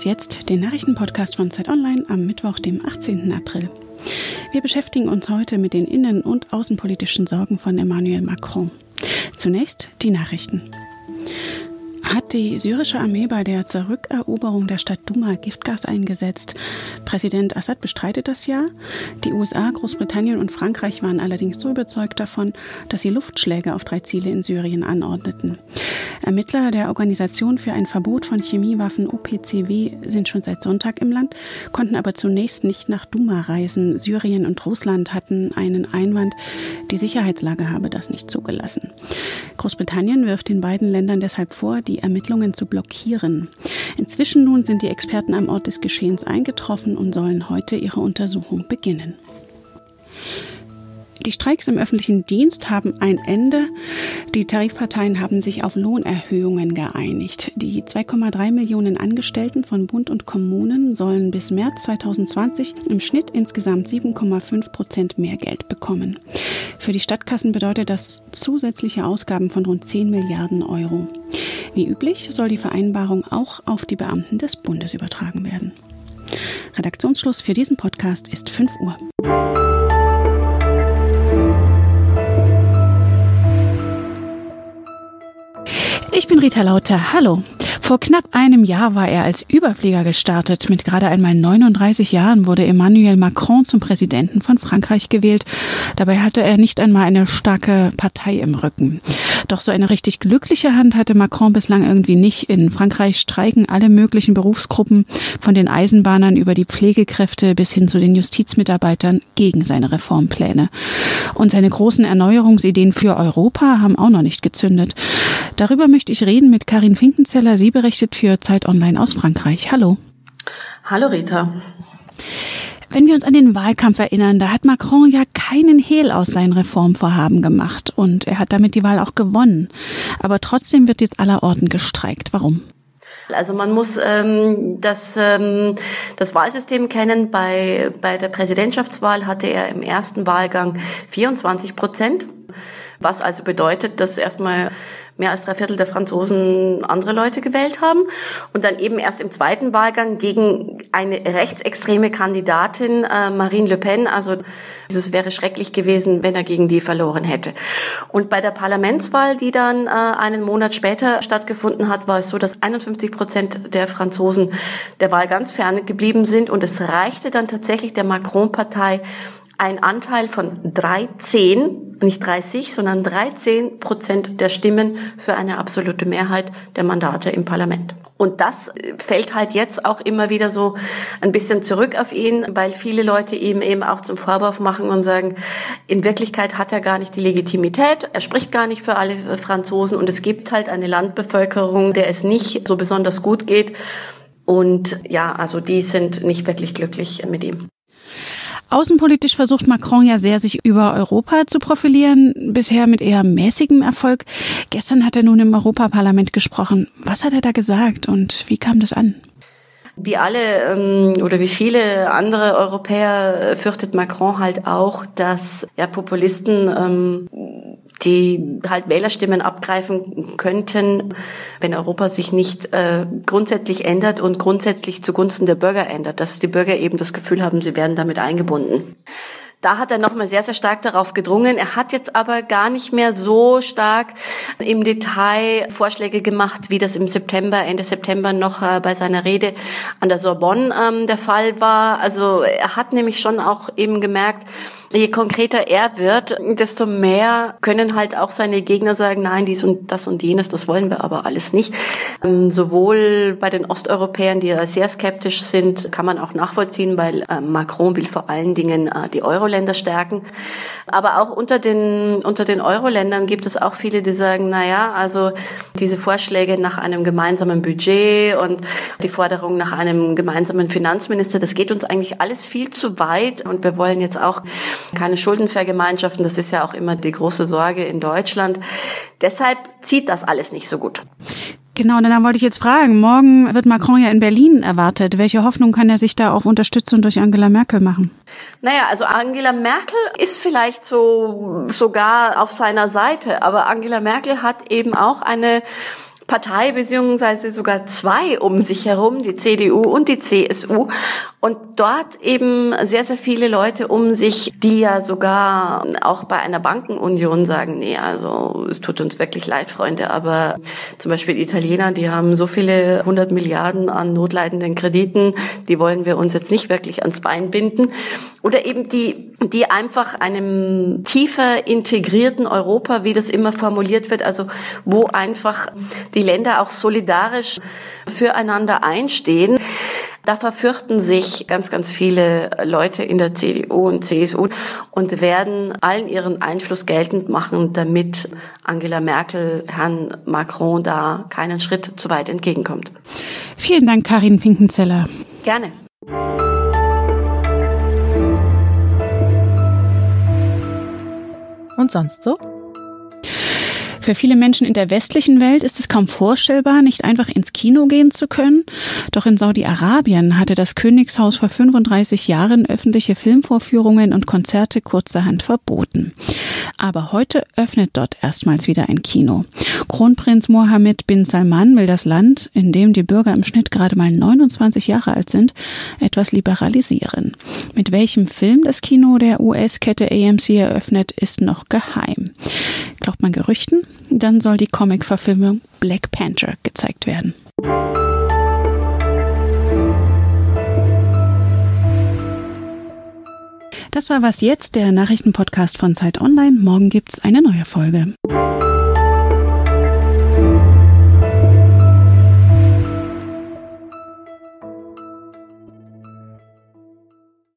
Was jetzt, den Nachrichtenpodcast von Zeit Online am Mittwoch, dem 18. April. Wir beschäftigen uns heute mit den innen- und außenpolitischen Sorgen von Emmanuel Macron. Zunächst die Nachrichten. Hat die syrische Armee bei der Zurückeroberung der Stadt Duma Giftgas eingesetzt? Präsident Assad bestreitet das ja. Die USA, Großbritannien und Frankreich waren allerdings so überzeugt davon, dass sie Luftschläge auf drei Ziele in Syrien anordneten. Ermittler der Organisation für ein Verbot von Chemiewaffen OPCW sind schon seit Sonntag im Land, konnten aber zunächst nicht nach Duma reisen. Syrien und Russland hatten einen Einwand, die Sicherheitslage habe das nicht zugelassen. Großbritannien wirft den beiden Ländern deshalb vor, die Ermittlungen zu blockieren. Inzwischen nun sind die Experten am Ort des Geschehens eingetroffen und sollen heute ihre Untersuchung beginnen. Die Streiks im öffentlichen Dienst haben ein Ende. Die Tarifparteien haben sich auf Lohnerhöhungen geeinigt. Die 2,3 Millionen Angestellten von Bund und Kommunen sollen bis März 2020 im Schnitt insgesamt 7,5 Prozent mehr Geld bekommen. Für die Stadtkassen bedeutet das zusätzliche Ausgaben von rund 10 Milliarden Euro. Wie üblich soll die Vereinbarung auch auf die Beamten des Bundes übertragen werden. Redaktionsschluss für diesen Podcast ist 5 Uhr. Ich bin Rita Lauter. Hallo. Vor knapp einem Jahr war er als Überflieger gestartet. Mit gerade einmal 39 Jahren wurde Emmanuel Macron zum Präsidenten von Frankreich gewählt. Dabei hatte er nicht einmal eine starke Partei im Rücken. Doch so eine richtig glückliche Hand hatte Macron bislang irgendwie nicht. In Frankreich streiken alle möglichen Berufsgruppen, von den Eisenbahnern über die Pflegekräfte bis hin zu den Justizmitarbeitern, gegen seine Reformpläne. Und seine großen Erneuerungsideen für Europa haben auch noch nicht gezündet. Darüber möchte ich reden mit Karin Finkenzeller. Sie berichtet für Zeit Online aus Frankreich. Hallo. Hallo Rita. Wenn wir uns an den Wahlkampf erinnern, da hat Macron ja keinen Hehl aus seinen Reformvorhaben gemacht und er hat damit die Wahl auch gewonnen. Aber trotzdem wird jetzt allerorten gestreikt. Warum? Also man muss ähm, das, ähm, das Wahlsystem kennen. Bei, bei der Präsidentschaftswahl hatte er im ersten Wahlgang 24 Prozent, was also bedeutet, dass erstmal mehr als drei Viertel der Franzosen andere Leute gewählt haben und dann eben erst im zweiten Wahlgang gegen eine rechtsextreme Kandidatin, äh, Marine Le Pen, also es wäre schrecklich gewesen, wenn er gegen die verloren hätte. Und bei der Parlamentswahl, die dann äh, einen Monat später stattgefunden hat, war es so, dass 51 Prozent der Franzosen der Wahl ganz fern geblieben sind und es reichte dann tatsächlich der Macron-Partei ein Anteil von 13, nicht 30, sondern 13 Prozent der Stimmen für eine absolute Mehrheit der Mandate im Parlament. Und das fällt halt jetzt auch immer wieder so ein bisschen zurück auf ihn, weil viele Leute ihm eben auch zum Vorwurf machen und sagen, in Wirklichkeit hat er gar nicht die Legitimität, er spricht gar nicht für alle Franzosen und es gibt halt eine Landbevölkerung, der es nicht so besonders gut geht. Und ja, also die sind nicht wirklich glücklich mit ihm. Außenpolitisch versucht Macron ja sehr, sich über Europa zu profilieren, bisher mit eher mäßigem Erfolg. Gestern hat er nun im Europaparlament gesprochen. Was hat er da gesagt und wie kam das an? Wie alle ähm, oder wie viele andere Europäer fürchtet Macron halt auch, dass ja, Populisten ähm, die halt Wählerstimmen abgreifen könnten, wenn Europa sich nicht äh, grundsätzlich ändert und grundsätzlich zugunsten der Bürger ändert, dass die Bürger eben das Gefühl haben, sie werden damit eingebunden. Da hat er nochmal sehr, sehr stark darauf gedrungen. Er hat jetzt aber gar nicht mehr so stark im Detail Vorschläge gemacht, wie das im September, Ende September noch äh, bei seiner Rede an der Sorbonne ähm, der Fall war. Also er hat nämlich schon auch eben gemerkt, je konkreter er wird, desto mehr können halt auch seine Gegner sagen, nein, dies und das und jenes, das wollen wir aber alles nicht. Ähm, sowohl bei den Osteuropäern, die ja sehr skeptisch sind, kann man auch nachvollziehen, weil äh, Macron will vor allen Dingen äh, die Euro-Länder stärken. Aber auch unter den, unter den Euro-Ländern gibt es auch viele, die sagen, na ja, also diese Vorschläge nach einem gemeinsamen Budget und die Forderung nach einem gemeinsamen Finanzminister, das geht uns eigentlich alles viel zu weit und wir wollen jetzt auch keine Schuldenvergemeinschaften. Das ist ja auch immer die große Sorge in Deutschland. Deshalb zieht das alles nicht so gut. Genau, dann wollte ich jetzt fragen, morgen wird Macron ja in Berlin erwartet. Welche Hoffnung kann er sich da auf Unterstützung durch Angela Merkel machen? Naja, also Angela Merkel ist vielleicht so sogar auf seiner Seite, aber Angela Merkel hat eben auch eine Partei beziehungsweise sogar zwei um sich herum, die CDU und die CSU. Und dort eben sehr, sehr viele Leute um sich, die ja sogar auch bei einer Bankenunion sagen, nee, also es tut uns wirklich leid, Freunde, aber zum Beispiel die Italiener, die haben so viele hundert Milliarden an notleidenden Krediten, die wollen wir uns jetzt nicht wirklich ans Bein binden. Oder eben die, die einfach einem tiefer integrierten Europa, wie das immer formuliert wird, also wo einfach die Länder auch solidarisch füreinander einstehen. Da verfürchten sich ganz, ganz viele Leute in der CDU und CSU und werden allen ihren Einfluss geltend machen, damit Angela Merkel Herrn Macron da keinen Schritt zu weit entgegenkommt. Vielen Dank, Karin Finkenzeller. Gerne. Und sonst so? Für viele Menschen in der westlichen Welt ist es kaum vorstellbar, nicht einfach ins Kino gehen zu können. Doch in Saudi-Arabien hatte das Königshaus vor 35 Jahren öffentliche Filmvorführungen und Konzerte kurzerhand verboten. Aber heute öffnet dort erstmals wieder ein Kino. Kronprinz Mohammed bin Salman will das Land, in dem die Bürger im Schnitt gerade mal 29 Jahre alt sind, etwas liberalisieren. Mit welchem Film das Kino der US-Kette AMC eröffnet, ist noch geheim. Glaubt man Gerüchten? Dann soll die Comic-Verfilmung Black Panther gezeigt werden. Das war was jetzt, der Nachrichtenpodcast von Zeit Online. Morgen gibt's eine neue Folge.